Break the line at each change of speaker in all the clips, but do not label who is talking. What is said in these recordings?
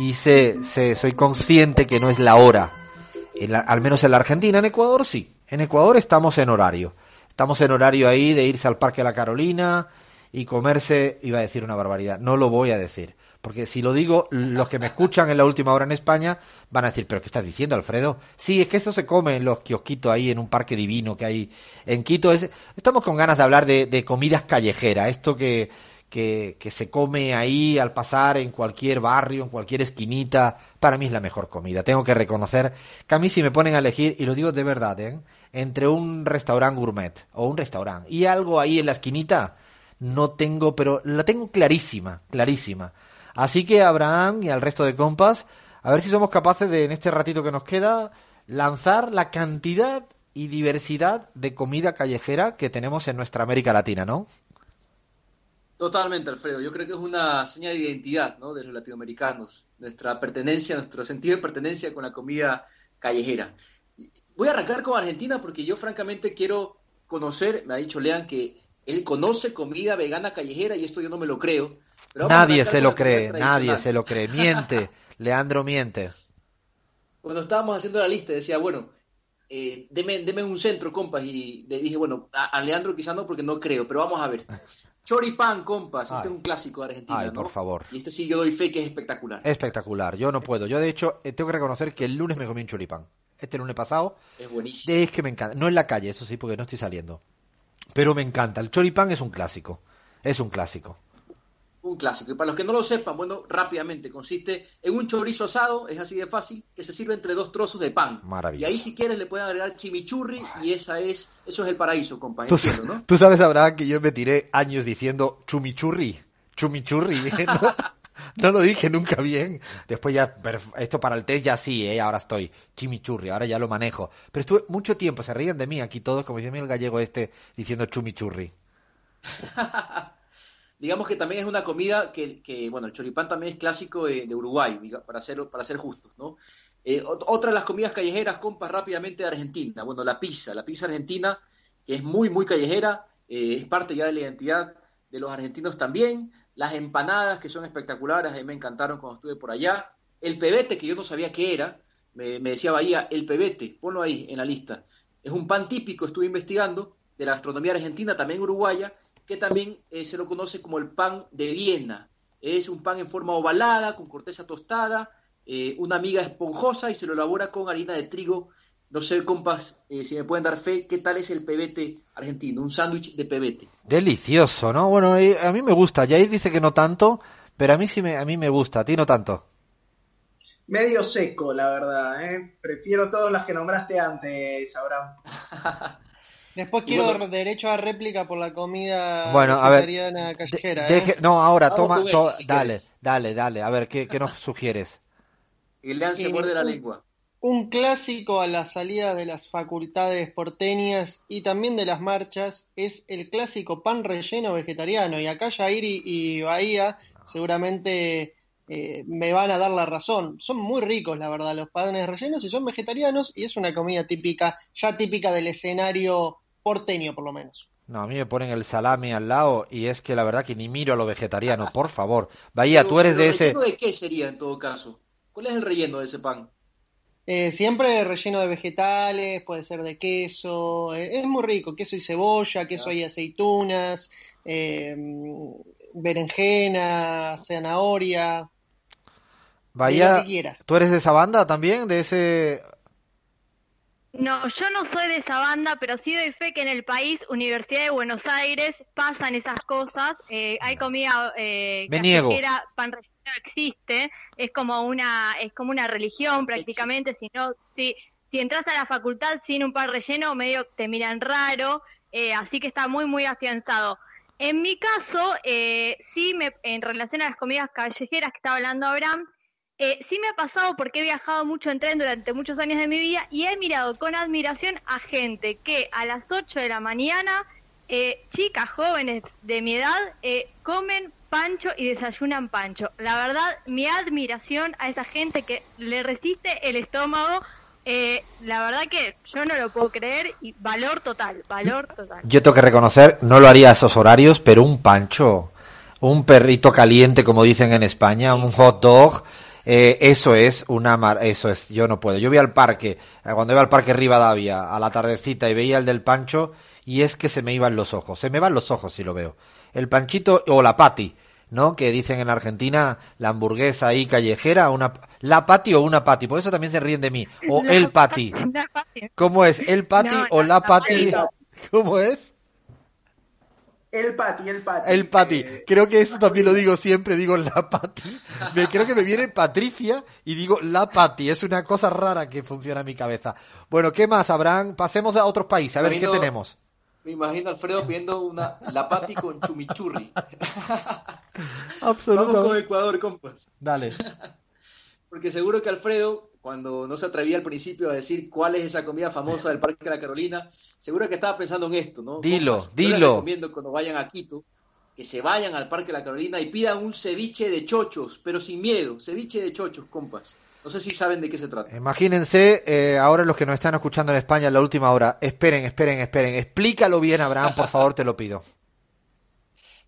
y sé, sé, soy consciente que no es la hora. En la- al menos en la Argentina, en Ecuador sí. En Ecuador estamos en horario. Estamos en horario ahí de irse al Parque La Carolina y comerse, iba a decir una barbaridad, no lo voy a decir. Porque si lo digo, los que me escuchan en la última hora en España van a decir, ¿pero qué estás diciendo, Alfredo? Sí, es que eso se come en los kiosquitos ahí, en un parque divino que hay en Quito. Es- estamos con ganas de hablar de, de comidas callejeras, esto que, que, que se come ahí al pasar en cualquier barrio, en cualquier esquinita. Para mí es la mejor comida. Tengo que reconocer que a mí si me ponen a elegir, y lo digo de verdad, ¿eh? entre un restaurante gourmet o un restaurante y algo ahí en la esquinita, no tengo, pero la tengo clarísima, clarísima. Así que Abraham y al resto de compas, a ver si somos capaces de, en este ratito que nos queda, lanzar la cantidad y diversidad de comida callejera que tenemos en nuestra América Latina, ¿no?
Totalmente, Alfredo. Yo creo que es una señal de identidad, ¿no? de los latinoamericanos, nuestra pertenencia, nuestro sentido de pertenencia con la comida callejera. Voy a arrancar con Argentina porque yo francamente quiero conocer, me ha dicho Lean que él conoce comida vegana callejera y esto yo no me lo creo. pero
Nadie se lo cree, nadie se lo cree. Miente, Leandro miente.
Cuando estábamos haciendo la lista decía, bueno, eh, deme, deme un centro, compas, y le dije, bueno, a, a Leandro quizá no porque no creo, pero vamos a ver. Choripán, compas, este
Ay.
es un clásico de Argentina,
Ay,
¿no?
por favor.
Y este sí yo doy fe que es espectacular.
Espectacular, yo no puedo. Yo de hecho eh, tengo que reconocer que el lunes me comí un choripán. Este lunes pasado,
Es buenísimo.
es que me encanta. No en la calle, eso sí, porque no estoy saliendo. Pero me encanta. El choripán es un clásico. Es un clásico.
Un clásico. Y para los que no lo sepan, bueno, rápidamente, consiste en un chorizo asado, es así de fácil, que se sirve entre dos trozos de pan.
Maravilloso.
Y ahí si quieres le pueden agregar chimichurri y esa es, eso es el paraíso, compas,
Tú,
¿no?
tú sabes, Abraham, que yo me tiré años diciendo chumichurri. Chumichurri. No, no lo dije nunca bien. Después ya, esto para el test ya sí, ¿eh? ahora estoy. Chimichurri, ahora ya lo manejo. Pero estuve mucho tiempo, se ríen de mí aquí todos, como dice el gallego este, diciendo chumichurri.
Digamos que también es una comida que, bueno, el choripán también es clásico de, Uruguay, para ser, para ser justos, ¿no? Eh, ot- otra de las comidas callejeras, compas, rápidamente de Argentina. Bueno, la pizza, la pizza argentina, que es muy, muy callejera, eh, es parte ya de la identidad de los argentinos también. Las empanadas, que son espectaculares, a mí me encantaron cuando estuve por allá. El pebete, que yo no sabía qué era, me, me decía Bahía, el pebete, ponlo ahí en la lista. Es un pan típico, estuve investigando, de la gastronomía argentina, también uruguaya, que también eh, se lo conoce como el pan de Viena. Es un pan en forma ovalada, con corteza tostada, eh, una miga esponjosa y se lo elabora con harina de trigo. No sé, compas, eh, si me pueden dar fe, ¿qué tal es el pebete argentino? Un sándwich de pebete.
Delicioso, ¿no? Bueno, a mí me gusta. Jair dice que no tanto, pero a mí sí me, a mí me gusta. A ti no tanto.
Medio seco, la verdad, ¿eh? Prefiero todas las que nombraste antes, Abraham.
Después quiero
bueno-
dar derecho a réplica por la comida
Bueno, a ver,
vegetariana callejera.
De-
¿eh?
no, ahora,
Vamos
toma, to-
si
dale,
quieres.
dale, dale. A ver, ¿qué, qué nos sugieres?
El lean se
Y
muerde la lengua.
Un clásico a la salida de las facultades porteñas y también de las marchas es el clásico pan relleno vegetariano. Y acá Jair y, y Bahía seguramente eh, me van a dar la razón. Son muy ricos, la verdad, los panes rellenos y son vegetarianos y es una comida típica, ya típica del escenario porteño por lo menos.
No, a mí me ponen el salami al lado y es que la verdad que ni miro a lo vegetariano, por favor. Bahía, tú eres
Pero,
de
¿pero
ese...
¿relleno de qué sería en todo caso? ¿Cuál es el relleno de ese pan?
Eh, siempre relleno de vegetales, puede ser de queso, eh, es muy rico, queso y cebolla, queso y aceitunas, eh, berenjena, zanahoria,
Bahía. ¿tú eres de esa banda también? De ese...
No, yo no soy de esa banda, pero sí doy fe que en el país, Universidad de Buenos Aires, pasan esas cosas. Eh, hay comida eh,
Me niego.
pan relleno existe, es como una, es como una religión prácticamente. Si no, si, si entras a la facultad sin un pan relleno, medio te miran raro, eh, así que está muy muy afianzado. en mi caso, eh, sí, me, en relación a las comidas callejeras que estaba hablando Abraham, eh, sí me ha pasado porque he viajado mucho en tren durante muchos años de mi vida y he mirado con admiración a gente que a las 8 de la mañana, eh, chicas jóvenes de mi edad, eh, comen pancho y desayunan pancho. La verdad, mi admiración a esa gente que le resiste el estómago, eh, la verdad que yo no lo puedo creer y valor total, valor total.
Yo tengo que reconocer, no lo haría a esos horarios, pero un pancho, un perrito caliente, como dicen en España, un hot dog, eh, eso es una mar eso es, yo no puedo. Yo voy al parque, eh, cuando iba al parque Rivadavia a la tardecita y veía el del pancho y es que se me iban los ojos, se me van los ojos si lo veo. El panchito o la pati, ¿no? Que dicen en Argentina la hamburguesa ahí callejera, una la pati o una pati, por eso también se ríen de mí. O
La
el pati. ¿Cómo es? ¿El pati
No,
o
no,
la pati. ¿Cómo es?
El Pati, el Pati.
El Pati.
Eh,
Creo que eso también lo digo siempre, digo la Pati. Me, creo que me viene Patricia y digo la Pati. Es una cosa rara que funciona en mi cabeza. Bueno, ¿qué más, Abraham? Pasemos a otros países, a ver qué tenemos.
Me imagino a Alfredo pidiendo una la pati con chumichurri. Vamos con
Absolutamente.
Ecuador, compas.
Dale.
Porque seguro que Alfredo, cuando no se atrevía al principio a decir cuál es esa comida famosa del Parque de la Carolina, seguro que estaba pensando en esto, ¿no?
Dilo,
Compas, Yo les
dilo.
recomiendo cuando vayan a Quito que se vayan al Parque de la Carolina y pidan un ceviche de chochos, pero sin miedo, ceviche de chochos, compas. No sé si saben de qué se trata.
Imagínense, eh, ahora los que nos están escuchando en España en la última hora, esperen, esperen, esperen. Explícalo bien, Abraham, por favor, te lo pido.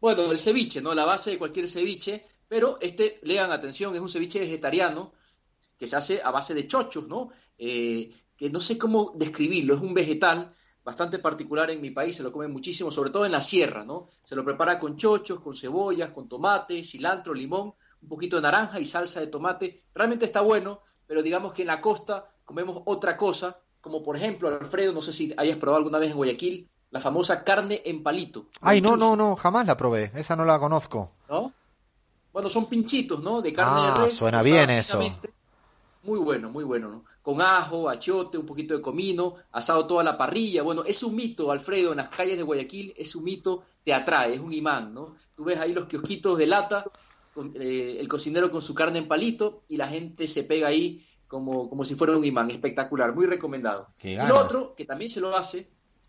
Bueno, el ceviche, ¿no? La base de cualquier ceviche, pero este, lean atención, es un ceviche vegetariano que se hace a base de chochos, ¿no? Eh, que no sé cómo describirlo, es un vegetal bastante particular en mi país, se lo comen muchísimo, sobre todo en la sierra, ¿no? Se lo prepara con chochos, con cebollas, con tomate, cilantro, limón, un poquito de naranja y salsa de tomate. Realmente está bueno, pero digamos que en la costa comemos otra cosa, como por ejemplo, Alfredo, no sé si hayas probado alguna vez en Guayaquil, la famosa carne en palito.
Ay, no, no, no, jamás la probé. Esa no la conozco.
¿no? Bueno, son pinchitos, ¿no? De carne
Ah,
de res.
suena bien eso.
Muy bueno, muy bueno, ¿no? Con ajo, achiote, un poquito de comino, asado toda la parrilla. Bueno, es un mito, Alfredo, en las calles de Guayaquil, es un mito, te atrae, es un imán, ¿no? Tú ves ahí los kiosquitos de lata, con, eh, el cocinero con su carne en palito y la gente se pega ahí como, como si fuera un imán. Espectacular, muy recomendado. Y lo otro, que también se lo hace,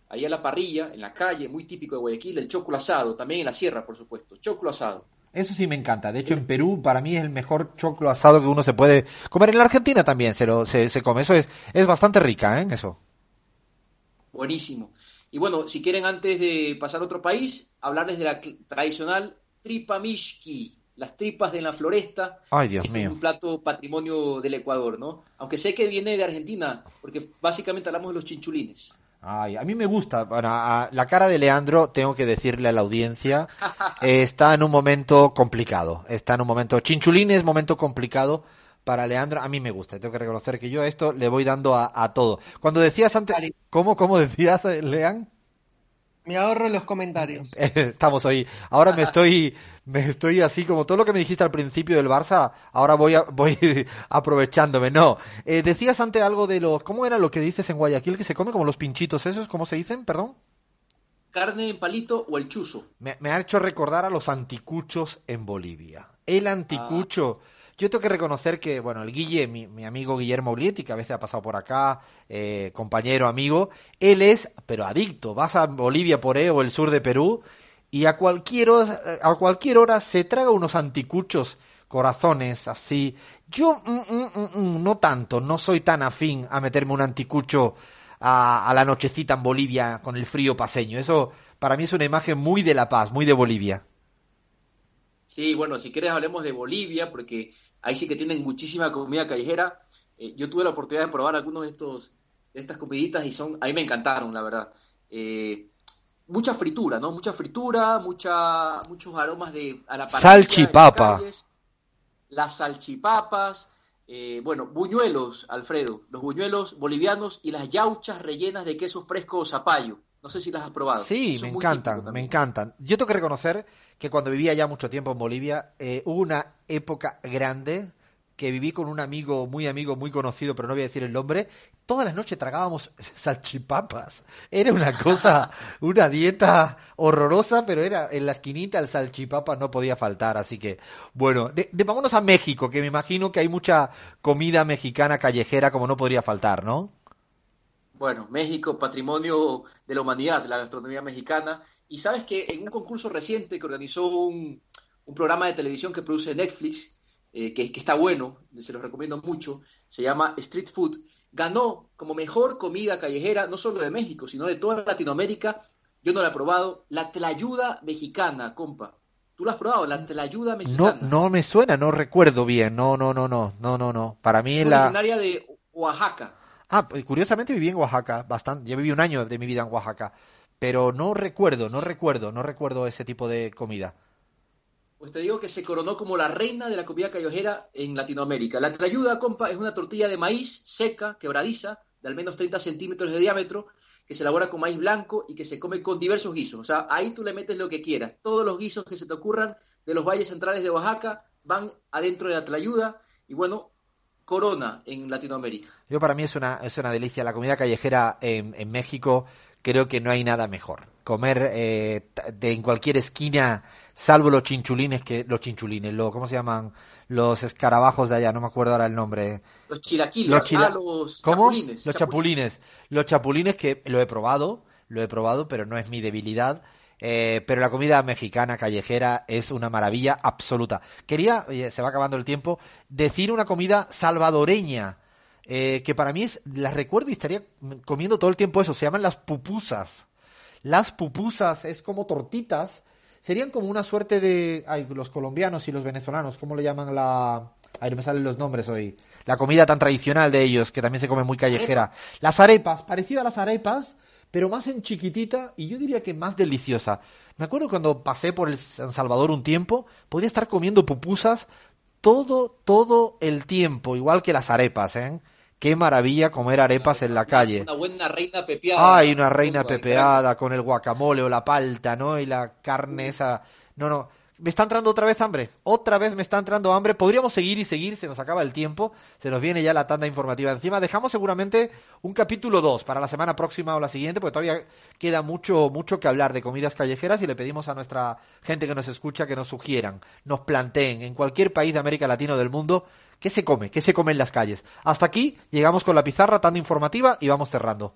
ahí a la parrilla, en la calle, muy típico de Guayaquil, el choclo asado, también en la sierra, por supuesto, choclo asado.
Eso sí me encanta. De hecho, en Perú para mí es el mejor choclo asado que uno se puede comer. En la Argentina también se, lo, se, se come. Eso es, es bastante rica, ¿eh? Eso.
Buenísimo. Y bueno, si quieren antes de pasar a otro país, hablarles de la tradicional tripa mishki, las tripas de la floresta.
Ay, Dios
Este es
mío.
un plato patrimonio del Ecuador, ¿no? Aunque sé que viene de Argentina, porque básicamente hablamos de los chinchulines.
Ay, a mí me gusta. Bueno, a- la cara de Leandro, tengo que decirle a la audiencia, eh, está en un momento complicado. Está en un momento. Chinchulín es momento complicado para Leandro. A mí me gusta. Tengo que reconocer que yo a esto le voy dando a, a todo. Cuando decías antes. ¿Cómo, cómo decías, eh, Lean?
Me ahorro los comentarios.
Estamos hoy. Ahora me estoy, me estoy así como todo lo que me dijiste al principio del Barça. Ahora voy, a- voy aprovechándome. No, Eh, decías antes algo de los, ¿cómo era lo que dices en Guayaquil que se come como los pinchitos esos? ¿Cómo se dicen? Perdón.
Carne en palito o el chuzo.
Me, me ha hecho recordar a los anticuchos en Bolivia. El anticucho. Yo tengo que reconocer que, bueno, el Guille, mi, mi amigo Guillermo Ulietti, que a veces ha pasado por acá, eh, compañero, amigo, él es, pero adicto. Vas a Bolivia por o el sur de Perú y a cualquier hora, a cualquier hora se traga unos anticuchos corazones así. Yo mm, mm, mm, mm, no tanto, no soy tan afín a meterme un anticucho a, a la nochecita en Bolivia con el frío paseño. Eso para mí es una imagen muy de La Paz, muy de Bolivia.
Sí, bueno, si quieres hablemos de Bolivia, porque ahí sí que tienen muchísima comida callejera. Eh, yo tuve la oportunidad de probar algunos de estos de estas comiditas y son, a mí me encantaron, la verdad. Eh, mucha fritura, ¿no? Mucha fritura, mucha, muchos aromas de a la
Salchipapa.
las las salchipapas, eh, bueno, buñuelos, Alfredo, los buñuelos bolivianos y las yauchas rellenas de queso fresco o zapallo. No sé si las has probado.
Sí,
Eso
me encantan, me encantan. Yo tengo que reconocer que cuando vivía ya mucho tiempo en Bolivia, eh, hubo una época grande que viví con un amigo, muy amigo, muy conocido, pero no voy a decir el nombre, todas las noches tragábamos salchipapas. Era una cosa, una dieta horrorosa, pero era en la esquinita el salchipapa no podía faltar. Así que, bueno, de, de, vámonos a México, que me imagino que hay mucha comida mexicana callejera como no podría faltar, ¿no?
Bueno, México, patrimonio de la humanidad, la gastronomía mexicana. Y sabes que en un concurso reciente que organizó un, un programa de televisión que produce Netflix, eh, que, que, está bueno, se los recomiendo mucho, se llama Street Food, ganó como mejor comida callejera, no solo de México, sino de toda Latinoamérica. Yo no la he probado, la tlayuda mexicana, compa. ¿Tú la has probado? La tlayuda mexicana.
No, no me suena, no recuerdo bien. No, no, no, no, no, no, no. Para mí es la...
originaria de Oaxaca.
Ah, curiosamente viví en Oaxaca, bastante. Yo viví un año de mi vida en Oaxaca, pero no recuerdo, no recuerdo, no recuerdo ese tipo de comida.
Pues te digo que se coronó como la reina de la comida callejera en Latinoamérica. La tlayuda, compa, es una tortilla de maíz seca, quebradiza, de al menos 30 centímetros de diámetro, que se elabora con maíz blanco y que se come con diversos guisos. O sea, ahí tú le metes lo que quieras. Todos los guisos que se te ocurran de los valles centrales de Oaxaca van adentro de la tlayuda. Y bueno, corona en Latinoamérica.
Yo para mí es una, es una delicia. La comida callejera en, en México creo que no hay nada mejor. Comer eh, de en cualquier esquina, salvo los chinchulines, que los chinchulines, lo, ¿cómo se llaman? Los escarabajos de allá, no me acuerdo ahora el nombre.
Los chilaquiles,
los, chila...
ah, los
¿Cómo?
chapulines.
Los chapulines. Los chapulines que lo he probado, lo he probado, pero no es mi debilidad. Eh, pero la comida mexicana callejera es una maravilla absoluta. Quería, se va acabando el tiempo, decir una comida salvadoreña, eh, que para mí es, las recuerdo y estaría comiendo todo el tiempo eso, se llaman las pupusas. Las pupusas es como tortitas, serían como una suerte de, ay, los colombianos y los venezolanos, ¿cómo le llaman la, Ay, no me salen los nombres hoy. La comida tan tradicional de ellos, que también se come muy callejera. Las arepas, parecido a las arepas, pero más en chiquitita y yo diría que más deliciosa. Me acuerdo cuando pasé por el San Salvador un tiempo, podía estar comiendo pupusas todo, todo el tiempo, igual que las arepas, ¿eh? Qué maravilla comer arepas en la calle.
Una buena reina pepeada.
Ay, una reina pepeada con el guacamole o la palta, ¿no? Y la carne esa. No, no me está entrando otra vez hambre. Otra vez me está entrando hambre. Podríamos seguir y seguir, se nos acaba el tiempo. Se nos viene ya la tanda informativa encima. Dejamos seguramente un capítulo 2 para la semana próxima o la siguiente, porque todavía queda mucho, mucho que hablar de comidas callejeras y le pedimos a nuestra gente que nos escucha que nos sugieran, nos planteen en cualquier país de América Latina o del mundo qué se come, qué se come en las calles. Hasta aquí llegamos con la pizarra, tanda informativa y vamos cerrando.